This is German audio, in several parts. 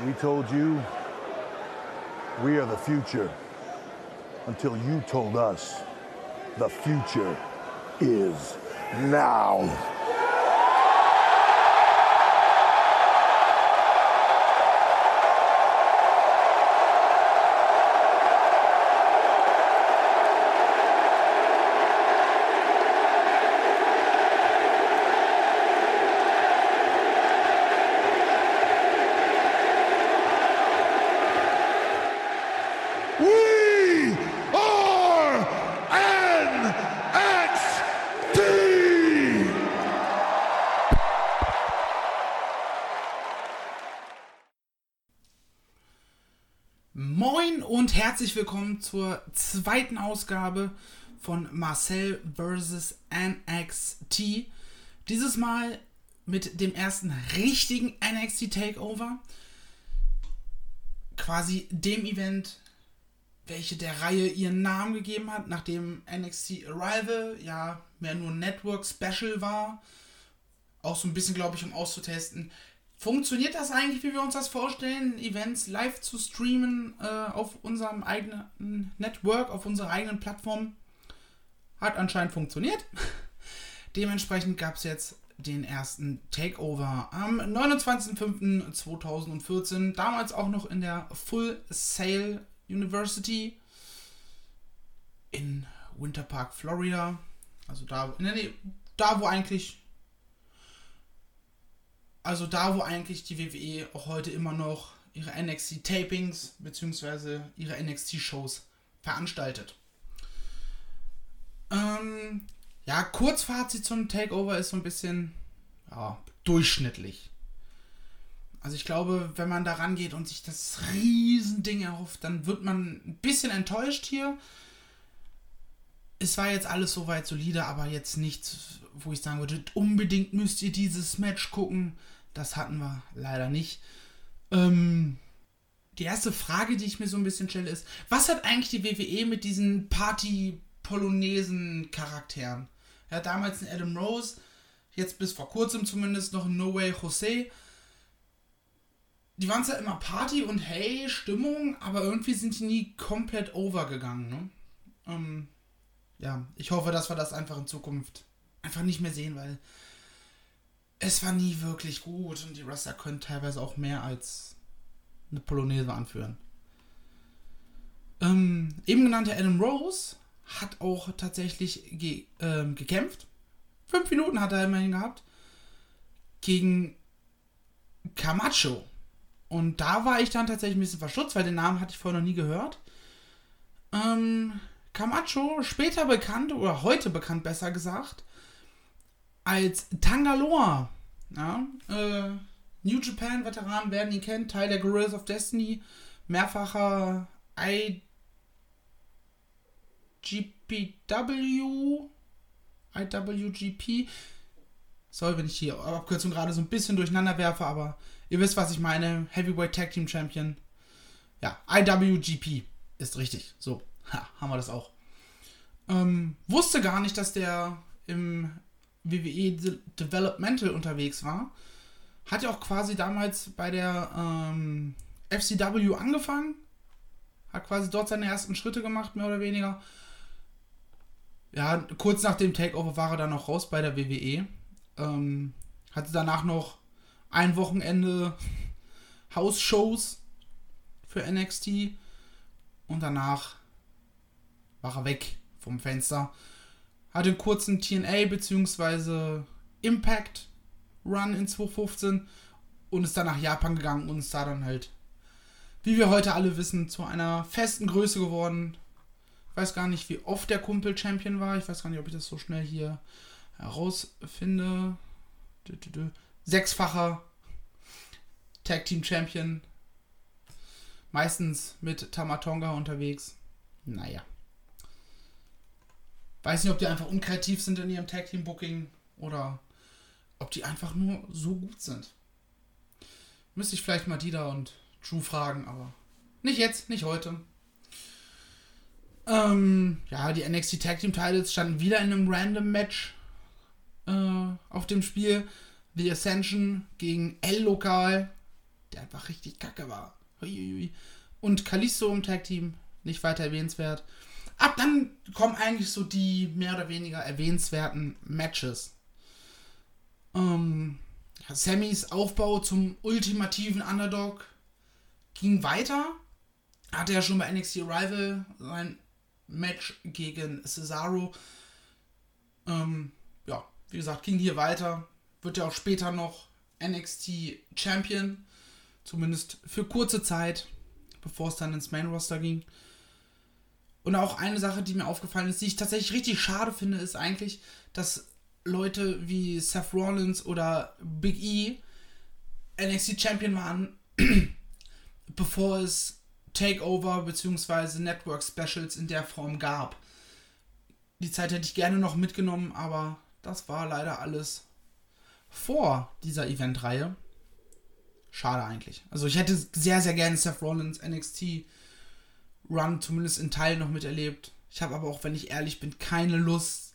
We told you we are the future until you told us the future is now. Moin und herzlich willkommen zur zweiten Ausgabe von Marcel vs. NXT. Dieses Mal mit dem ersten richtigen NXT Takeover. Quasi dem Event, welche der Reihe ihren Namen gegeben hat, nachdem NXT Arrival ja mehr nur Network Special war. Auch so ein bisschen, glaube ich, um auszutesten. Funktioniert das eigentlich, wie wir uns das vorstellen, Events live zu streamen äh, auf unserem eigenen Network, auf unserer eigenen Plattform? Hat anscheinend funktioniert. Dementsprechend gab es jetzt den ersten Takeover am 29.05.2014, damals auch noch in der Full Sail University in Winter Park, Florida. Also da, Nähe, da wo eigentlich also da, wo eigentlich die WWE auch heute immer noch ihre NXT-Tapings bzw. ihre NXT-Shows veranstaltet. Ähm, ja, Kurzfazit zum Takeover ist so ein bisschen ja, durchschnittlich. Also ich glaube, wenn man da rangeht und sich das Riesending erhofft, dann wird man ein bisschen enttäuscht hier. Es war jetzt alles soweit solide, aber jetzt nichts, wo ich sagen würde, unbedingt müsst ihr dieses Match gucken. Das hatten wir leider nicht. Ähm, die erste Frage, die ich mir so ein bisschen stelle, ist, was hat eigentlich die WWE mit diesen Party-Polonesen-Charakteren? Ja, damals ein Adam Rose, jetzt bis vor kurzem zumindest noch ein No Way Jose. Die waren zwar immer Party und hey, Stimmung, aber irgendwie sind die nie komplett overgegangen. Ne? Ähm, ja, ich hoffe, dass wir das einfach in Zukunft einfach nicht mehr sehen, weil es war nie wirklich gut und die Wrestler können teilweise auch mehr als eine Polonaise anführen. Ähm, eben genannter Adam Rose hat auch tatsächlich ge ähm, gekämpft. Fünf Minuten hat er immerhin gehabt. Gegen Camacho. Und da war ich dann tatsächlich ein bisschen verschutzt, weil den Namen hatte ich vorher noch nie gehört. Ähm, Camacho, später bekannt, oder heute bekannt besser gesagt, als Tangaloa. Ja, äh, New Japan Veteran werden ihn kennen, Teil der Guerrillas of Destiny, mehrfacher IGPW, IWGP. Sorry, wenn ich die Abkürzung gerade so ein bisschen durcheinander werfe, aber ihr wisst, was ich meine. Heavyweight Tag Team Champion. Ja, IWGP ist richtig. So, ha, haben wir das auch. Ähm, wusste gar nicht, dass der im WWE De Developmental unterwegs war. Hat ja auch quasi damals bei der ähm, FCW angefangen. Hat quasi dort seine ersten Schritte gemacht, mehr oder weniger. Ja, kurz nach dem Takeover war er dann noch raus bei der WWE. Ähm, hatte danach noch ein Wochenende House-Shows für NXT. Und danach war er weg vom Fenster hatte einen kurzen TNA bzw. Impact Run in 2015 und ist dann nach Japan gegangen und ist da dann halt, wie wir heute alle wissen, zu einer festen Größe geworden. Ich weiß gar nicht, wie oft der Kumpel Champion war. Ich weiß gar nicht, ob ich das so schnell hier herausfinde. Sechsfacher Tag Team Champion. Meistens mit Tamatonga unterwegs. Naja. Weiß nicht, ob die einfach unkreativ sind in ihrem Tag Team Booking oder ob die einfach nur so gut sind. Müsste ich vielleicht mal Dida und Drew fragen, aber nicht jetzt, nicht heute. Ähm, ja, die NXT Tag Team Titles standen wieder in einem Random Match äh, auf dem Spiel. The Ascension gegen L-Lokal. der einfach richtig kacke war. Und Kalisto im Tag Team, nicht weiter erwähnenswert. Ab dann kommen eigentlich so die mehr oder weniger erwähnenswerten Matches. Ähm, Sammys Aufbau zum ultimativen Underdog ging weiter. Hatte ja schon bei NXT Rival sein Match gegen Cesaro. Ähm, ja, wie gesagt, ging hier weiter. Wird ja auch später noch NXT Champion. Zumindest für kurze Zeit, bevor es dann ins Main Roster ging. Und auch eine Sache, die mir aufgefallen ist, die ich tatsächlich richtig schade finde, ist eigentlich, dass Leute wie Seth Rollins oder Big E NXT Champion waren, bevor es Takeover bzw. Network Specials in der Form gab. Die Zeit hätte ich gerne noch mitgenommen, aber das war leider alles vor dieser Eventreihe. Schade eigentlich. Also ich hätte sehr, sehr gerne Seth Rollins NXT Run zumindest in Teilen noch miterlebt. Ich habe aber auch, wenn ich ehrlich bin, keine Lust,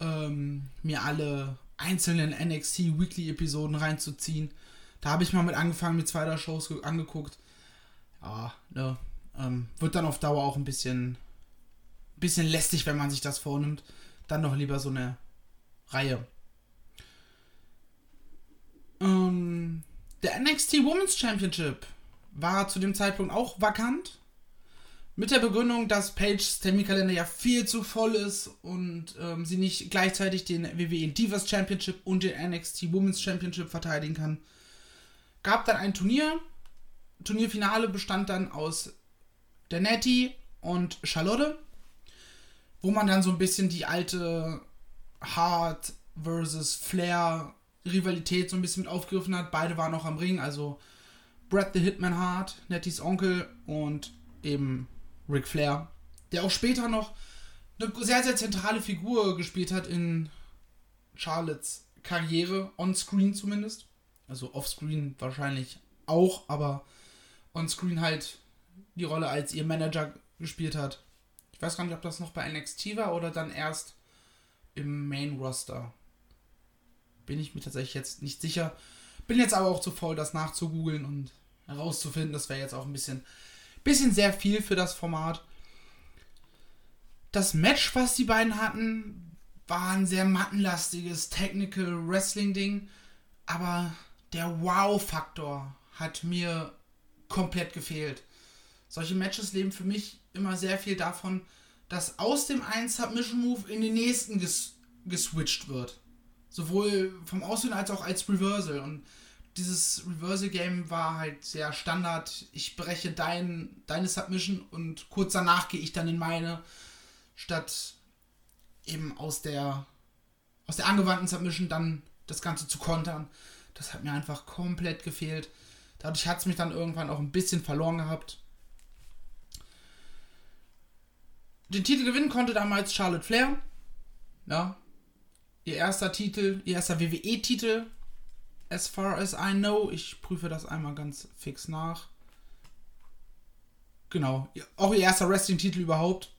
ähm, mir alle einzelnen NXT Weekly Episoden reinzuziehen. Da habe ich mal mit angefangen, mit zwei, drei Shows angeguckt. Ja, ne. Ähm, wird dann auf Dauer auch ein bisschen, bisschen lästig, wenn man sich das vornimmt. Dann doch lieber so eine Reihe. Ähm, der NXT Women's Championship war zu dem Zeitpunkt auch vakant. Mit der Begründung, dass Paige's Terminkalender ja viel zu voll ist und ähm, sie nicht gleichzeitig den WWE Divas Championship und den NXT Women's Championship verteidigen kann, gab dann ein Turnier. Turnierfinale bestand dann aus der Nettie und Charlotte, wo man dann so ein bisschen die alte Hart versus Flair Rivalität so ein bisschen mit aufgegriffen hat. Beide waren noch am Ring, also Brad the Hitman Hart, Netties Onkel und eben Ric Flair, der auch später noch eine sehr, sehr zentrale Figur gespielt hat in Charlottes Karriere, on-screen zumindest. Also off-screen wahrscheinlich auch, aber on-screen halt die Rolle als ihr Manager gespielt hat. Ich weiß gar nicht, ob das noch bei NXT war oder dann erst im Main Roster. Bin ich mir tatsächlich jetzt nicht sicher. Bin jetzt aber auch zu faul, das nachzugoogeln und herauszufinden. Das wäre jetzt auch ein bisschen Bisschen sehr viel für das Format. Das Match, was die beiden hatten, war ein sehr mattenlastiges Technical Wrestling-Ding. Aber der Wow-Faktor hat mir komplett gefehlt. Solche Matches leben für mich immer sehr viel davon, dass aus dem einen Submission Move in den nächsten ges geswitcht wird. Sowohl vom Aussehen als auch als Reversal. Und dieses Reversal-Game war halt sehr Standard. Ich breche dein, deine Submission und kurz danach gehe ich dann in meine, statt eben aus der, aus der angewandten Submission dann das Ganze zu kontern. Das hat mir einfach komplett gefehlt. Dadurch hat es mich dann irgendwann auch ein bisschen verloren gehabt. Den Titel gewinnen konnte damals Charlotte Flair. Ja. Ihr erster Titel, ihr erster WWE-Titel as far as I know. Ich prüfe das einmal ganz fix nach. Genau. Auch ihr erster Wrestling-Titel überhaupt.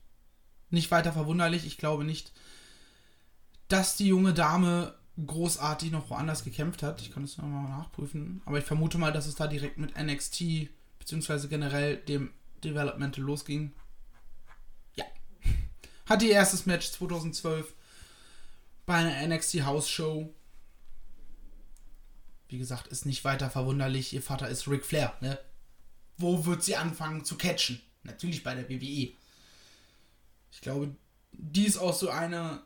Nicht weiter verwunderlich. Ich glaube nicht, dass die junge Dame großartig noch woanders gekämpft hat. Ich kann es nochmal nachprüfen. Aber ich vermute mal, dass es da direkt mit NXT beziehungsweise generell dem Developmental losging. Ja. Hat ihr erstes Match 2012 bei einer NXT House Show wie gesagt, ist nicht weiter verwunderlich. Ihr Vater ist Ric Flair, ne? Wo wird sie anfangen zu catchen? Natürlich bei der WWE. Ich glaube, die ist auch so eine,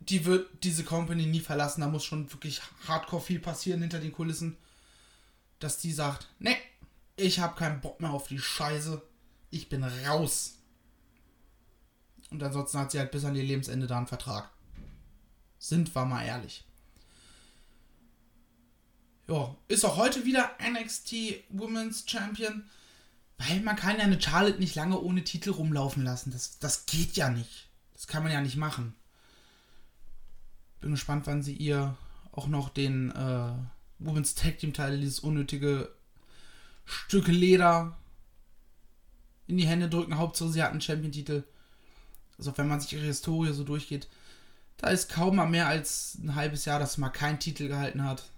die wird diese Company nie verlassen. Da muss schon wirklich hardcore viel passieren hinter den Kulissen, dass die sagt, ne, ich habe keinen Bock mehr auf die Scheiße. Ich bin raus. Und ansonsten hat sie halt bis an ihr Lebensende da einen Vertrag. Sind wir mal ehrlich ja, ist auch heute wieder NXT Women's Champion. Weil man kann ja eine Charlotte nicht lange ohne Titel rumlaufen lassen. Das, das geht ja nicht. Das kann man ja nicht machen. Bin gespannt, wann sie ihr auch noch den äh, Women's Tag Team Teil, dieses unnötige Stück Leder in die Hände drücken. Hauptsache sie hat einen Champion-Titel. Also wenn man sich ihre Historie so durchgeht, da ist kaum mal mehr als ein halbes Jahr, dass sie mal keinen Titel gehalten hat.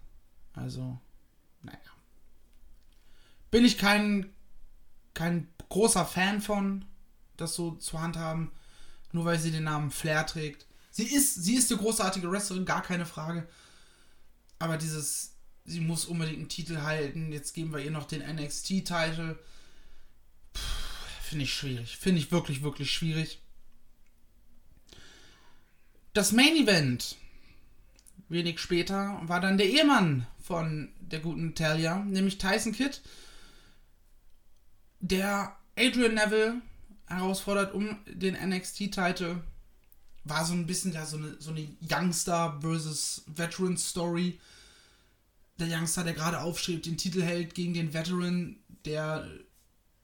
Also, naja. Bin ich kein, kein großer Fan von, das so zu handhaben, nur weil sie den Namen Flair trägt. Sie ist, sie ist eine großartige Wrestlerin, gar keine Frage. Aber dieses, sie muss unbedingt einen Titel halten, jetzt geben wir ihr noch den NXT-Titel. Finde ich schwierig. Finde ich wirklich, wirklich schwierig. Das Main Event, wenig später, war dann der Ehemann von der guten Talia, nämlich Tyson Kidd, der Adrian Neville herausfordert um den NXT-Titel. War so ein bisschen ja so eine, so eine Youngster versus Veteran Story. Der Youngster, der gerade aufschreibt, den Titel hält gegen den Veteran, der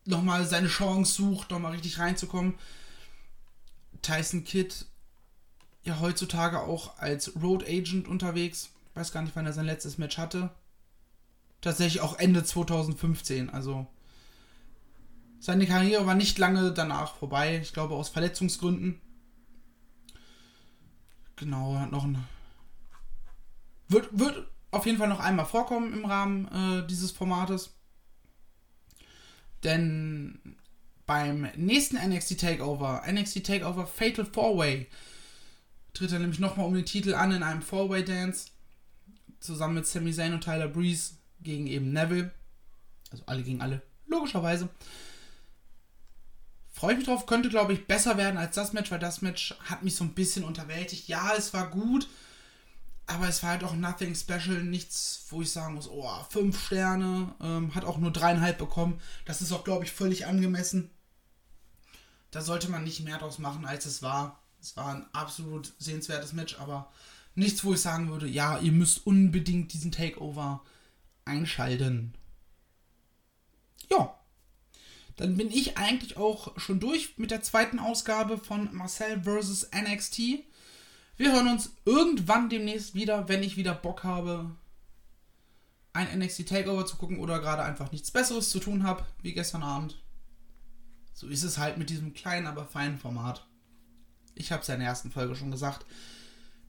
nochmal seine Chance sucht, nochmal richtig reinzukommen. Tyson Kidd ja heutzutage auch als Road Agent unterwegs. Weiß gar nicht, wann er sein letztes Match hatte. Tatsächlich auch Ende 2015. Also seine Karriere war nicht lange danach vorbei. Ich glaube aus Verletzungsgründen. Genau, hat noch ein. Wird, wird auf jeden Fall noch einmal vorkommen im Rahmen äh, dieses Formates. Denn beim nächsten NXT Takeover, NXT Takeover Fatal 4-Way, tritt er nämlich nochmal um den Titel an in einem 4-Way Dance. Zusammen mit Sami Zayn und Tyler Breeze gegen eben Neville. Also alle gegen alle, logischerweise. Freue ich mich drauf, könnte glaube ich besser werden als das Match, weil das Match hat mich so ein bisschen unterwältigt. Ja, es war gut, aber es war halt auch nothing special, nichts, wo ich sagen muss, oh, fünf Sterne, ähm, hat auch nur dreieinhalb bekommen. Das ist auch, glaube ich, völlig angemessen. Da sollte man nicht mehr draus machen, als es war. Es war ein absolut sehenswertes Match, aber nichts, wo ich sagen würde, ja, ihr müsst unbedingt diesen Takeover einschalten. Ja. Dann bin ich eigentlich auch schon durch mit der zweiten Ausgabe von Marcel vs. NXT. Wir hören uns irgendwann demnächst wieder, wenn ich wieder Bock habe, ein NXT Takeover zu gucken oder gerade einfach nichts Besseres zu tun habe, wie gestern Abend. So ist es halt mit diesem kleinen, aber feinen Format. Ich habe es ja in der ersten Folge schon gesagt.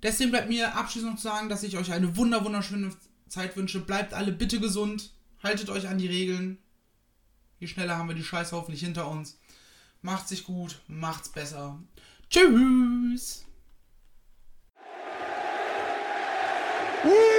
Deswegen bleibt mir abschließend noch zu sagen, dass ich euch eine wunder wunderschöne Zeit wünsche. Bleibt alle bitte gesund. Haltet euch an die Regeln. Je schneller haben wir die Scheiße hoffentlich hinter uns. Macht sich gut, macht's besser. Tschüss! Woo!